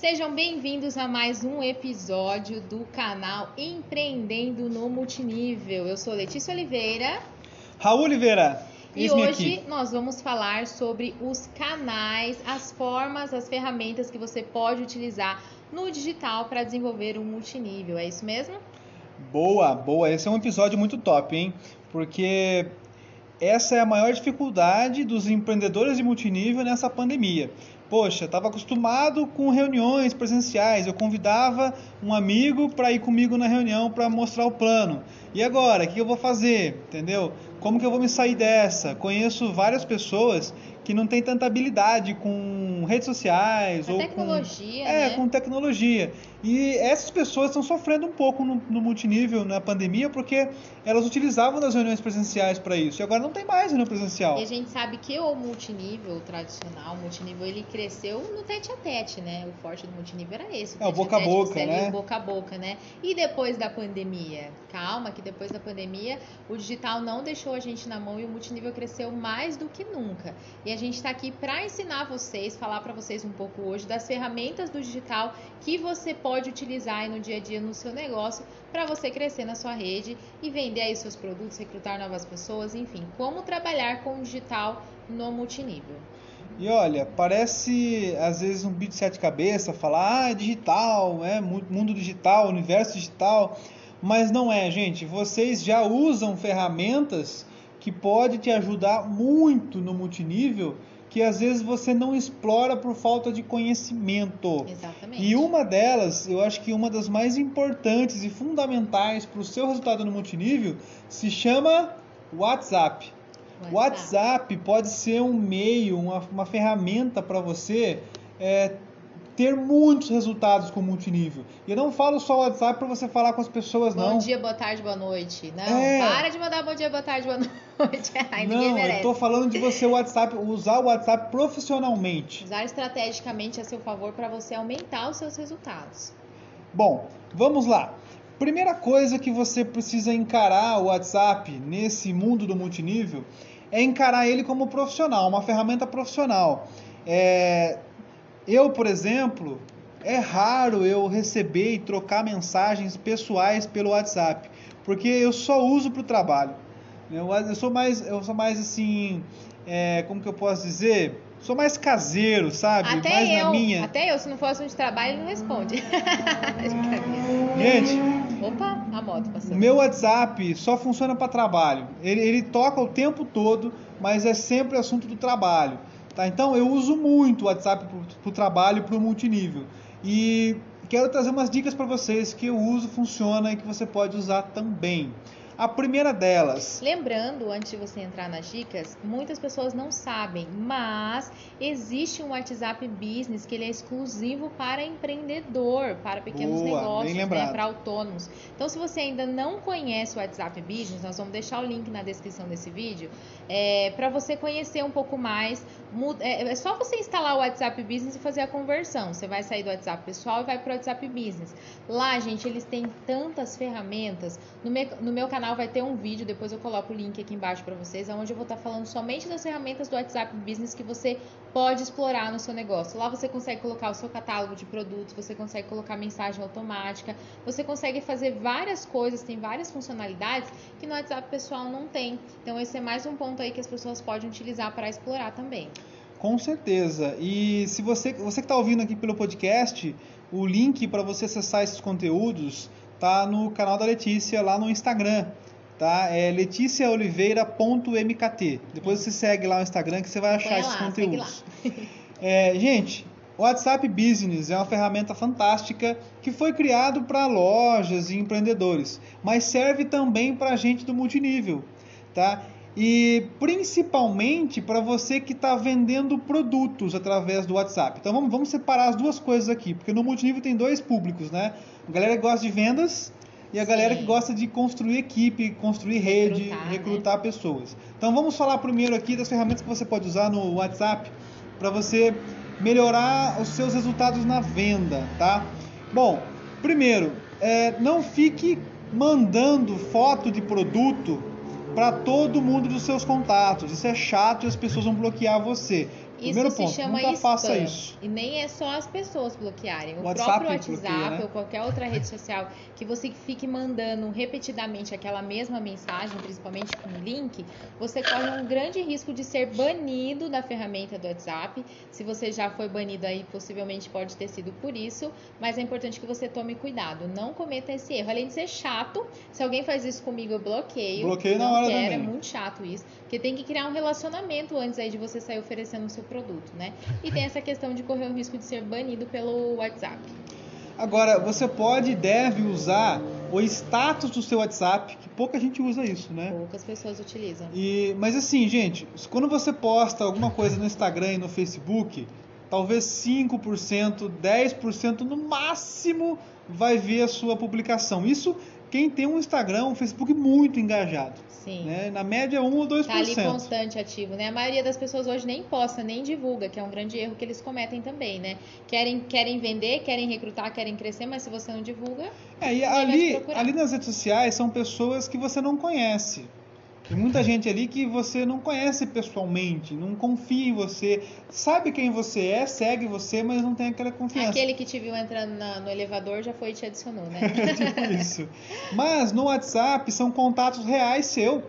Sejam bem-vindos a mais um episódio do canal Empreendendo no Multinível. Eu sou Letícia Oliveira. Raul Oliveira. E hoje aqui. nós vamos falar sobre os canais, as formas, as ferramentas que você pode utilizar no digital para desenvolver um multinível. É isso mesmo? Boa, boa. Esse é um episódio muito top, hein? Porque essa é a maior dificuldade dos empreendedores de multinível nessa pandemia. Poxa, estava acostumado com reuniões presenciais, eu convidava um amigo para ir comigo na reunião para mostrar o plano. E agora, o que eu vou fazer? Entendeu? Como que eu vou me sair dessa? Conheço várias pessoas que não têm tanta habilidade com redes sociais a ou tecnologia, com, é, né? com tecnologia. E essas pessoas estão sofrendo um pouco no, no, multinível na pandemia porque elas utilizavam das reuniões presenciais para isso e agora não tem mais reunião presencial. E a gente sabe que o multinível tradicional, o multinível, ele cresceu no tete a tete, né? O forte do multinível era esse. O é o boca a boca, né? O boca a boca, né? E depois da pandemia, calma que depois da pandemia o digital não deixou a gente na mão e o multinível cresceu mais do que nunca. E a gente está aqui para ensinar vocês, falar para vocês um pouco hoje das ferramentas do digital que você pode utilizar no dia a dia no seu negócio para você crescer na sua rede e vender aí seus produtos, recrutar novas pessoas, enfim, como trabalhar com o digital no multinível. E olha, parece às vezes um bicho de sete cabeças falar, ah, é digital, é mundo digital, universo digital, mas não é, gente. Vocês já usam ferramentas que pode te ajudar muito no multinível que às vezes você não explora por falta de conhecimento. Exatamente. E uma delas, eu acho que uma das mais importantes e fundamentais para o seu resultado no multinível se chama WhatsApp. WhatsApp, WhatsApp pode ser um meio, uma, uma ferramenta para você é, ter muitos resultados com multinível. E eu não falo só o WhatsApp para você falar com as pessoas, bom não. Bom dia, boa tarde, boa noite. Não, é... para de mandar bom dia, boa tarde, boa noite. Ai, não, eu tô falando de você WhatsApp, usar o WhatsApp profissionalmente. Usar estrategicamente a seu favor para você aumentar os seus resultados. Bom, vamos lá. Primeira coisa que você precisa encarar o WhatsApp nesse mundo do multinível é encarar ele como profissional, uma ferramenta profissional. É, eu, por exemplo, é raro eu receber e trocar mensagens pessoais pelo WhatsApp, porque eu só uso para o trabalho. Eu sou mais, eu sou mais assim, é, como que eu posso dizer? Sou mais caseiro, sabe? Até mais eu, na minha. Até eu, se não fosse um de trabalho, ele não responde. Gente. Opa, a moto passando. Meu WhatsApp só funciona para trabalho. Ele, ele toca o tempo todo, mas é sempre assunto do trabalho. Tá? Então eu uso muito o WhatsApp para o trabalho e para o multinível. E quero trazer umas dicas para vocês que eu uso, funciona e que você pode usar também. A primeira delas. Lembrando, antes de você entrar nas dicas, muitas pessoas não sabem, mas existe um WhatsApp Business que ele é exclusivo para empreendedor, para pequenos Boa, negócios, né, para autônomos. Então, se você ainda não conhece o WhatsApp Business, nós vamos deixar o link na descrição desse vídeo, é, para você conhecer um pouco mais. É, é só você instalar o WhatsApp Business e fazer a conversão. Você vai sair do WhatsApp pessoal e vai para o WhatsApp Business. Lá, gente, eles têm tantas ferramentas. No meu, no meu canal vai ter um vídeo, depois eu coloco o link aqui embaixo para vocês, onde eu vou estar tá falando somente das ferramentas do WhatsApp Business que você pode explorar no seu negócio. Lá você consegue colocar o seu catálogo de produtos, você consegue colocar mensagem automática, você consegue fazer várias coisas, tem várias funcionalidades que no WhatsApp pessoal não tem. Então esse é mais um ponto aí que as pessoas podem utilizar para explorar também. Com certeza. E se você, você que está ouvindo aqui pelo podcast, o link para você acessar esses conteúdos tá no canal da Letícia lá no Instagram, tá? É leticiaoliveira.mkt. Depois você segue lá no Instagram que você vai achar esses conteúdos. É, gente, o WhatsApp Business é uma ferramenta fantástica que foi criado para lojas e empreendedores, mas serve também para gente do multinível, tá? E principalmente para você que está vendendo produtos através do WhatsApp. Então vamos, vamos separar as duas coisas aqui, porque no multinível tem dois públicos, né? A galera que gosta de vendas e a Sim. galera que gosta de construir equipe, construir rede, recrutar, né? recrutar né? pessoas. Então vamos falar primeiro aqui das ferramentas que você pode usar no WhatsApp para você melhorar os seus resultados na venda, tá? Bom, primeiro, é, não fique mandando foto de produto para todo mundo dos seus contatos. Isso é chato e as pessoas vão bloquear você. Isso Primeiro se ponto, chama nunca spam. faça isso. E nem é só as pessoas bloquearem. O, O WhatsApp próprio WhatsApp bloqueia, né? ou qualquer outra rede social que você fique mandando repetidamente aquela mesma mensagem, principalmente com link, você corre um grande risco de ser banido da ferramenta do WhatsApp. Se você já foi banido aí, possivelmente pode ter sido por isso, mas é importante que você tome cuidado, não cometa esse erro. Além de ser chato, se alguém faz isso comigo, eu bloqueio. Bloqueio na hora quero, também. É muito chato isso, porque tem que criar um relacionamento antes aí de você sair oferecendo o seu produto, né? E tem essa questão de correr o risco de ser banido pelo WhatsApp. Agora, você pode e deve usar o status do seu WhatsApp, que pouca gente usa isso, né? Poucas pessoas utilizam. E, mas assim, gente, quando você posta alguma coisa no Instagram e no Facebook, talvez 5%, 10% no máximo vai ver a sua publicação. Isso quem tem um Instagram, um Facebook muito engajado. Sim. Né? Na média 1 ou 2%. Tá ali constante, ativo, né? A maioria das pessoas hoje nem posta, nem divulga, que é um grande erro que eles cometem também, né? Querem, querem vender, querem recrutar, querem crescer, mas se você não divulga, É, e ali, ali nas redes sociais são pessoas que você não conhece. Tem muita gente ali que você não conhece pessoalmente, não confia em você, sabe quem você é, segue você, mas não tem aquela confiança. aquele que te viu entrando na- no elevador já foi e te adicionou, né? tipo isso. Mas no WhatsApp são contatos reais seu.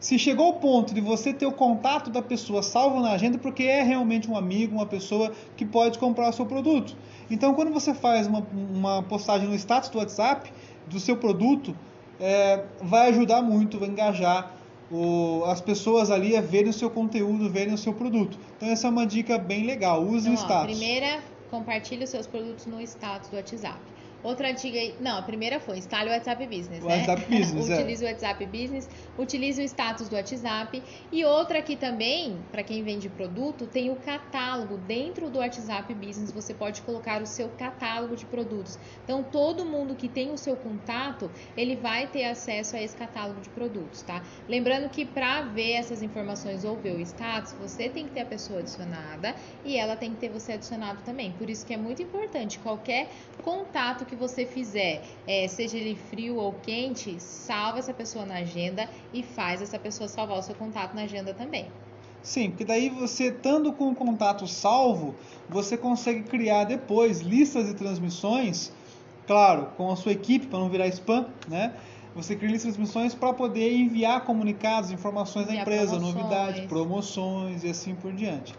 Se chegou ao ponto de você ter o contato da pessoa salvo na agenda, porque é realmente um amigo, uma pessoa que pode comprar o seu produto. Então, quando você faz uma, uma postagem no status do WhatsApp do seu produto, é, vai ajudar muito, vai engajar o- as pessoas ali a verem o seu conteúdo, verem o seu produto. Então, essa é uma dica bem legal. Use Então, o ó, status. primeira, compartilhe os seus produtos no status do WhatsApp. Outra dica aí, não, a primeira foi instale o WhatsApp Business, O né? WhatsApp Business, é. Utilize o WhatsApp Business, utilize o status do WhatsApp. E outra aqui também, para quem vende produto, tem o catálogo. Dentro do WhatsApp Business você pode colocar o seu catálogo de produtos. Então todo mundo que tem o seu contato, ele vai ter acesso a esse catálogo de produtos, tá? Lembrando que para ver essas informações ou ver o status, você tem que ter a pessoa adicionada e ela tem que ter você adicionado também. Por isso que é muito importante qualquer contato que você fizer, é, seja ele frio ou quente, salva essa pessoa na agenda e faz essa pessoa salvar o seu contato na agenda também. Sim, porque daí você, estando com o contato salvo, você consegue criar depois listas de transmissões, claro, com a sua equipe, para não virar spam, né? Você cria listas de transmissões para poder enviar comunicados, informações da empresa, promoções. novidades, promoções e assim por diante.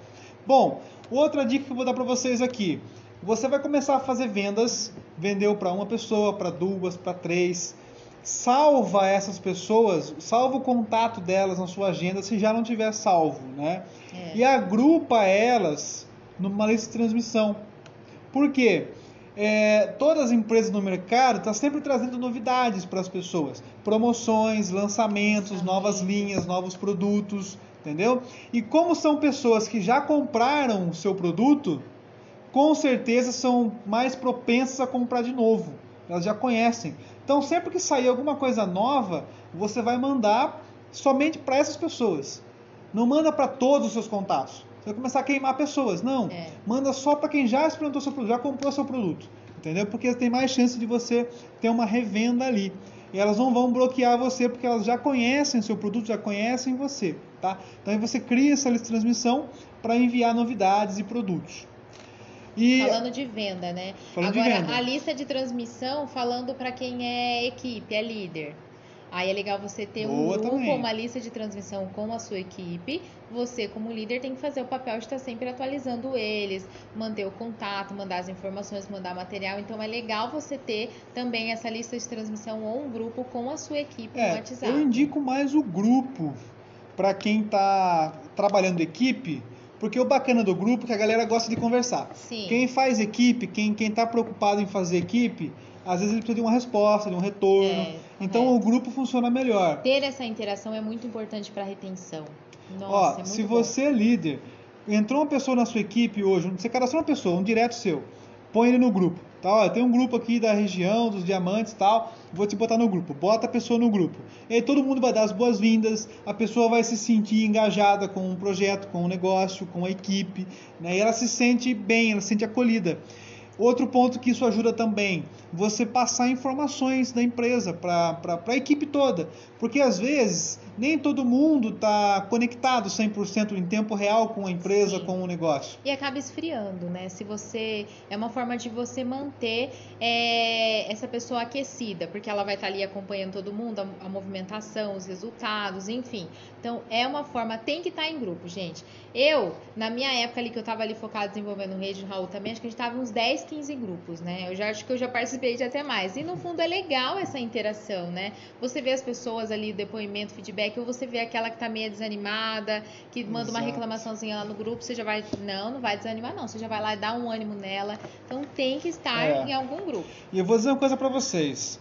Bom, outra dica que eu vou dar para vocês aqui. Você vai começar a fazer vendas, vendeu para uma pessoa, para duas, para três. Salva essas pessoas, salva o contato delas na sua agenda se já não tiver salvo, né? É. E agrupa elas numa lista de transmissão. Por quê? É, todas as empresas no mercado estão sempre trazendo novidades para as pessoas, promoções, lançamentos, novas linhas, novos produtos, entendeu? E como são pessoas que já compraram o seu produto, com certeza são mais propensas a comprar de novo. Elas já conhecem. Então, sempre que sair alguma coisa nova, você vai mandar somente para essas pessoas. Não manda para todos os seus contatos. Você vai começar a queimar pessoas. Não. É. Manda só para quem já experimentou seu produto, já comprou seu produto. Entendeu? Porque tem mais chance de você ter uma revenda ali. E elas não vão bloquear você porque elas já conhecem seu produto, já conhecem você, tá? Então aí você cria essa lista de transmissão para enviar novidades e produtos. E Falando de venda, né? Falando de Agora, venda. a lista de transmissão falando para quem é equipe, é líder. Aí é legal você ter um Boa grupo, também. uma lista de transmissão com a sua equipe. Você, como líder, tem que fazer o papel de estar sempre atualizando eles, manter o contato, mandar as informações, mandar material. Então é legal você ter também essa lista de transmissão ou um grupo com a sua equipe no É, WhatsApp. eu indico mais o grupo para quem está trabalhando equipe, porque o bacana do grupo é que a galera gosta de conversar. Sim. Quem faz equipe, quem quem está preocupado em fazer equipe, às vezes ele precisa de uma resposta, de um retorno. É, então correto. o grupo funciona melhor. Ter essa interação é muito importante para retenção. Nossa, Ó, é se bom. você é líder, entrou uma pessoa na sua equipe hoje, você cadastrou uma pessoa, um direto seu, põe ele no grupo. Tá? Olha, tem um grupo aqui da região, dos diamantes tal, vou te botar no grupo. Bota a pessoa no grupo. E aí todo mundo vai dar as boas-vindas, a pessoa vai se sentir engajada com o projeto, com o negócio, com a equipe, né? e ela se sente bem, ela se sente acolhida. Outro ponto que isso ajuda também, você passar informações da empresa para a equipe toda. Porque às vezes nem todo mundo está conectado 100% em tempo real com a empresa, Sim. com o negócio. E acaba esfriando, né? Se você. É uma forma de você manter é, essa pessoa aquecida, porque ela vai estar tá ali acompanhando todo mundo, a, a, movimentação, os resultados, enfim. Então, é uma forma. Tem que estar tá em grupo, gente. Eu, na minha época ali que eu estava ali focado desenvolvendo rede, Raul também, acho que a gente estava uns 10, 15 grupos, né? Eu já acho que eu já participei de até mais. E no fundo é legal essa interação, né? Você vê as pessoas ali, depoimento, feedback feedback, ou você vê aquela que tá meio desanimada, que manda Exato. uma reclamaçãozinha lá no grupo, você já vai. Não, não vai desanimar, não. Você já vai lá e dá um ânimo nela. Então tem que estar é. em algum grupo. E eu vou dizer uma coisa para vocês.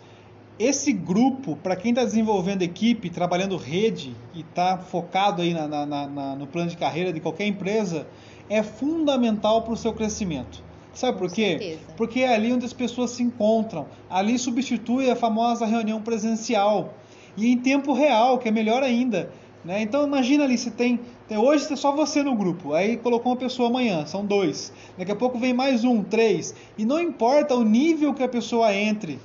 Esse grupo, para quem está desenvolvendo equipe, trabalhando rede e está focado aí na, na, na, no plano de carreira de qualquer empresa, é fundamental para o seu crescimento. Sabe por quê? Certeza. Porque é ali onde as pessoas se encontram. Ali substitui a famosa reunião presencial e em tempo real, que é melhor ainda. Né? Então imagina ali, se tem, tem hoje é só você no grupo, aí colocou uma pessoa amanhã, são dois. Daqui a pouco vem mais um, três. E não importa o nível que a pessoa entre,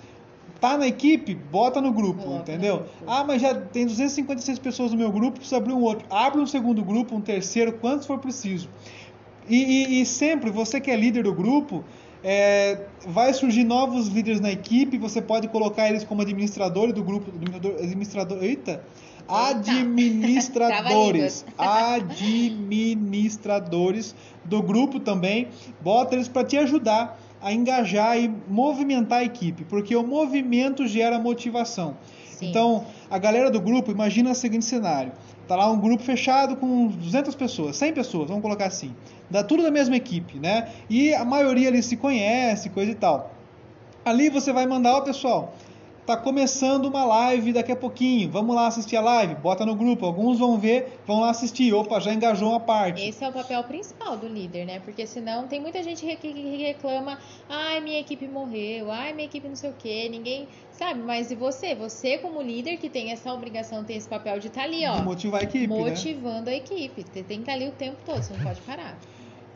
tá na equipe, bota no grupo, Coloca entendeu? Ah, mas já tem 256 pessoas no meu grupo, precisa abrir um outro. Abre um segundo grupo, um terceiro, quantos for preciso. E, e, e sempre, você que é líder do grupo, é, vai surgir novos líderes na equipe, você pode colocar eles como administradores do grupo, administrador, eita, administradores, administradores do grupo também, bota eles para te ajudar a engajar e movimentar a equipe, porque o movimento gera motivação. Sim. Então, a galera do grupo, imagina o seguinte cenário: tá lá um grupo fechado com 200 pessoas, 100 pessoas, vamos colocar assim dá tudo da mesma equipe, né? E a maioria ali se conhece, coisa e tal. Ali você vai mandar, ó pessoal, tá começando uma live daqui a pouquinho, vamos lá assistir a live, bota no grupo, alguns vão ver, vão lá assistir, opa, já engajou uma parte. Esse é o papel principal do líder, né? Porque senão tem muita gente que reclama, ai, minha equipe morreu, ai, minha equipe não sei o quê, ninguém sabe, mas e você? Você como líder que tem essa obrigação, tem esse papel de estar tá ali, ó. De motivar a equipe, né? Motivando né? a equipe, você tem que estar tá ali o tempo todo, você não pode parar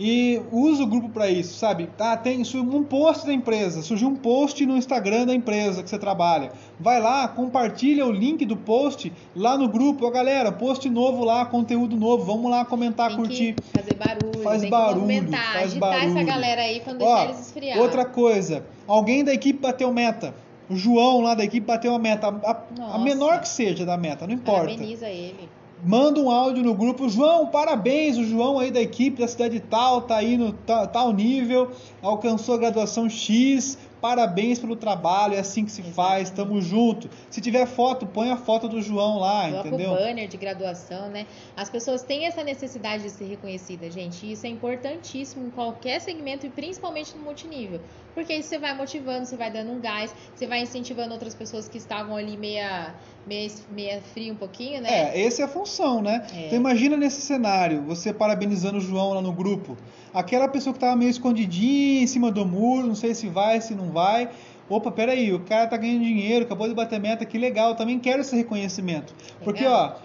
e usa o grupo para isso, sabe? Ah, tem um post da empresa, surgiu um post no Instagram da empresa que você trabalha. Vai lá, compartilha o link do post lá no grupo. Ó, galera, post novo lá, conteúdo novo. Vamos lá comentar, tem curtir. fazer barulho, faz barulho, faz barulho. essa galera aí quando deixar eles esfriar. Outra coisa, alguém da equipe bateu meta. O João lá da equipe bateu a meta, a, a menor que seja da meta, não importa. Parabeniza ele manda um áudio no grupo, João, parabéns, o João aí da equipe da cidade tal, tá aí no tal nível, alcançou a graduação X, parabéns pelo trabalho, é assim que se Exatamente. faz, tamo junto. Se tiver foto, põe a foto do João lá, Coloca entendeu? o banner de graduação, né? As pessoas têm essa necessidade de ser reconhecidas, gente, e isso é importantíssimo em qualquer segmento e principalmente no multinível. Porque isso você vai motivando, você vai dando um gás, você vai incentivando outras pessoas que estavam ali meia, meia, meia frio um pouquinho, né? É, essa é a função, né? É. Então imagina nesse cenário, você parabenizando o João lá no grupo aquela pessoa que estava meio escondidinha em cima do muro, não sei se vai, se não vai. Opa, peraí, o cara tá ganhando dinheiro, acabou de bater meta, que legal, também quero esse reconhecimento. Porque, ó,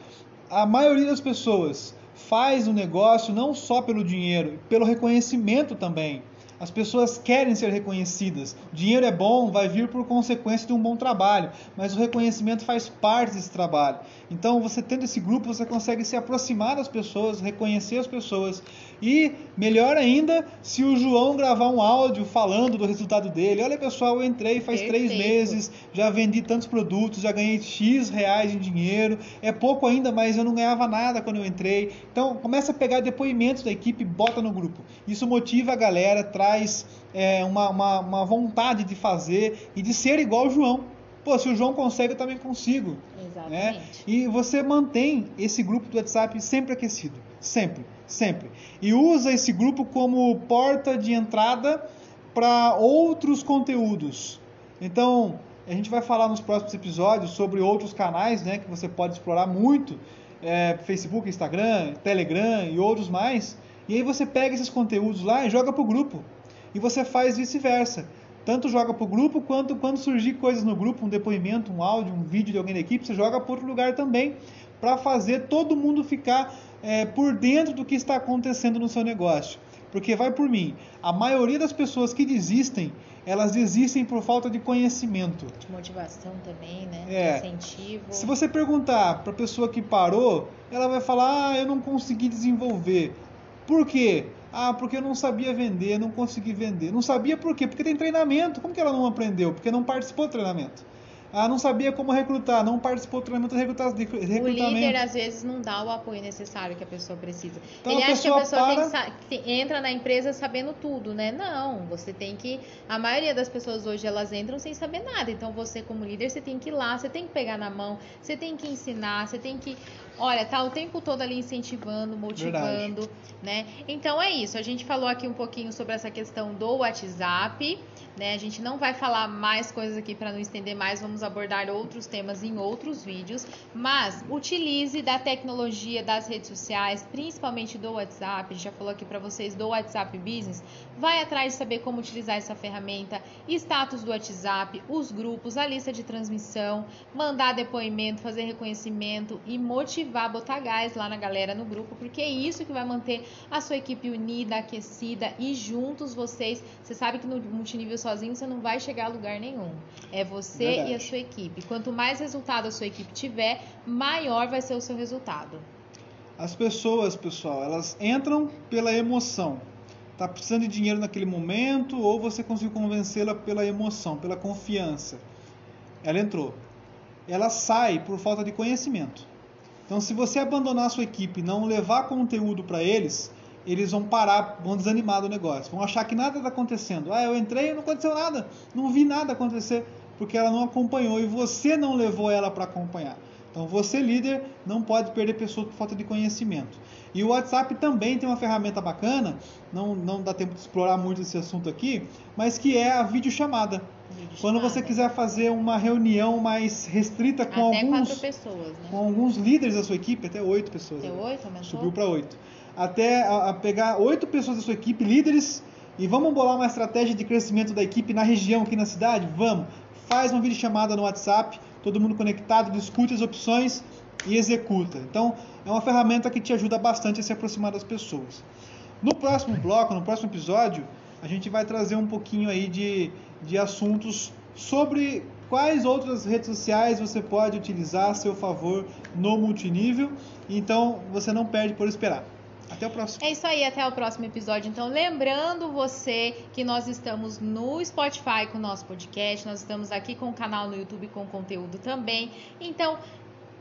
a maioria das pessoas faz o um negócio não só pelo dinheiro, pelo reconhecimento também. As pessoas querem ser reconhecidas. O dinheiro é bom, vai vir por consequência de um bom trabalho, mas o reconhecimento faz parte desse trabalho. Então, você tendo esse grupo, você consegue se aproximar das pessoas, reconhecer as pessoas. E melhor ainda, se o João gravar um áudio falando do resultado dele. Olha, pessoal, eu entrei faz Perfeito. três meses, já vendi tantos produtos, já ganhei X reais em dinheiro. É pouco ainda, mas eu não ganhava nada quando eu entrei. Então, começa a pegar depoimentos da equipe e bota no grupo. Isso motiva a galera, traz é, uma, uma, uma vontade de fazer e de ser igual o João pô, se o João consegue, eu também consigo. Né? Exatamente. Né? E você mantém esse grupo do WhatsApp sempre aquecido. Sempre, sempre. E usa esse grupo como porta de entrada para outros conteúdos. Então, a gente vai falar nos próximos episódios sobre outros canais né, que você pode explorar muito. É, Facebook, Instagram, Telegram e outros mais. E aí você pega esses conteúdos lá e joga para o grupo. E você faz vice-versa tanto joga para o grupo, quanto quando surgir coisas no grupo, um depoimento, um áudio, um vídeo de alguém da equipe, você joga para outro lugar também, para fazer todo mundo ficar é, por dentro do que está acontecendo no seu negócio. Porque vai por mim, a maioria das pessoas que desistem, elas desistem por falta de conhecimento. De motivação também, né? É. De incentivo. Se você perguntar para a pessoa que parou, ela vai falar: "Ah, eu não consegui desenvolver". Por quê? Ah, porque eu não sabia vender, não consegui vender. Não sabia por quê? Porque tem treinamento. Como que ela não aprendeu? Porque não participou do treinamento. Ah, não sabia como recrutar, não participou do treinamento de recrutamento. O líder, às vezes, não dá o apoio necessário que a pessoa precisa. Então, Ele a acha que a pessoa para... tem que, entra na empresa sabendo tudo, né? Não, você tem que... A maioria das pessoas hoje, elas entram sem saber nada. Então, você, como líder, você tem que ir lá, você tem que pegar na mão, você tem que ensinar, você tem que... Olha, tá o tempo todo ali incentivando, motivando, Verdade. né? Então, é isso. A gente falou aqui um pouquinho sobre essa questão do WhatsApp, né? A gente não vai falar mais coisas aqui para não estender mais, vamos abordar outros temas em outros vídeos, mas utilize da tecnologia das redes sociais, principalmente do WhatsApp. A gente já falou aqui para vocês do WhatsApp Business. Vai atrás de saber como utilizar essa ferramenta, status do WhatsApp, os grupos, a lista de transmissão, mandar depoimento, fazer reconhecimento e motivar, botar gás lá na galera no grupo, porque é isso que vai manter a sua equipe unida, aquecida e juntos vocês. Você sabe que no multinível sozinho você não vai chegar a lugar nenhum. É você Verdade. e a sua equipe. Quanto mais resultado a sua equipe tiver, maior vai ser o seu resultado. As pessoas, pessoal, elas entram pela emoção. Tá precisando de dinheiro naquele momento ou você conseguiu convencê-la pela emoção, pela confiança. Ela entrou. Ela sai por falta de conhecimento. Então, se você abandonar a sua equipe não levar conteúdo para eles, eles vão parar, vão desanimar do negócio, vão achar que nada está acontecendo. Ah, eu entrei e não aconteceu nada, não vi nada acontecer, porque ela não acompanhou e você não levou ela para acompanhar. Então, você, líder, não pode perder pessoas por falta de conhecimento. E o WhatsApp também tem uma ferramenta bacana, não, não dá tempo de explorar muito esse assunto aqui, mas que é a videochamada. Quando você quiser fazer uma reunião mais restrita com até alguns pessoas, né? com alguns líderes da sua equipe, até oito pessoas. Até oito, aumentou? Subiu para oito até a, a pegar oito pessoas da sua equipe, líderes, e vamos bolar uma estratégia de crescimento da equipe na região, aqui na cidade? Vamos. Faz uma videochamada no WhatsApp, todo mundo conectado, discute as opções e executa. Então, é uma ferramenta que te ajuda bastante a se aproximar das pessoas. No próximo bloco, no próximo episódio, a gente vai trazer um pouquinho aí de, de assuntos sobre quais outras redes sociais você pode utilizar a seu favor no multinível. Então, você não perde por esperar. Até o próximo. É isso aí, até o próximo episódio. Então, lembrando você que nós estamos no Spotify com o nosso podcast, nós estamos aqui com o canal no YouTube com conteúdo também. Então,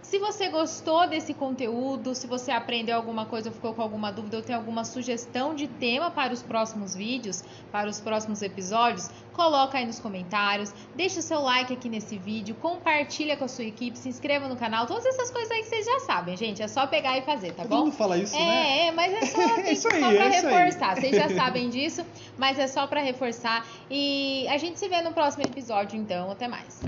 se você gostou desse conteúdo, se você aprendeu alguma coisa, ficou com alguma dúvida ou tem alguma sugestão de tema para os próximos vídeos, para os próximos episódios, coloca aí nos comentários, deixa o seu like aqui nesse vídeo, compartilha com a sua equipe, se inscreva no canal, todas essas coisas aí que vocês já sabem, gente, é só pegar e fazer, tá Todo bom? Todo mundo fala isso, é, né? É, mas é só, é isso aí, só pra é reforçar, vocês já sabem disso, mas é só para reforçar e a gente se vê no próximo episódio, então, até mais.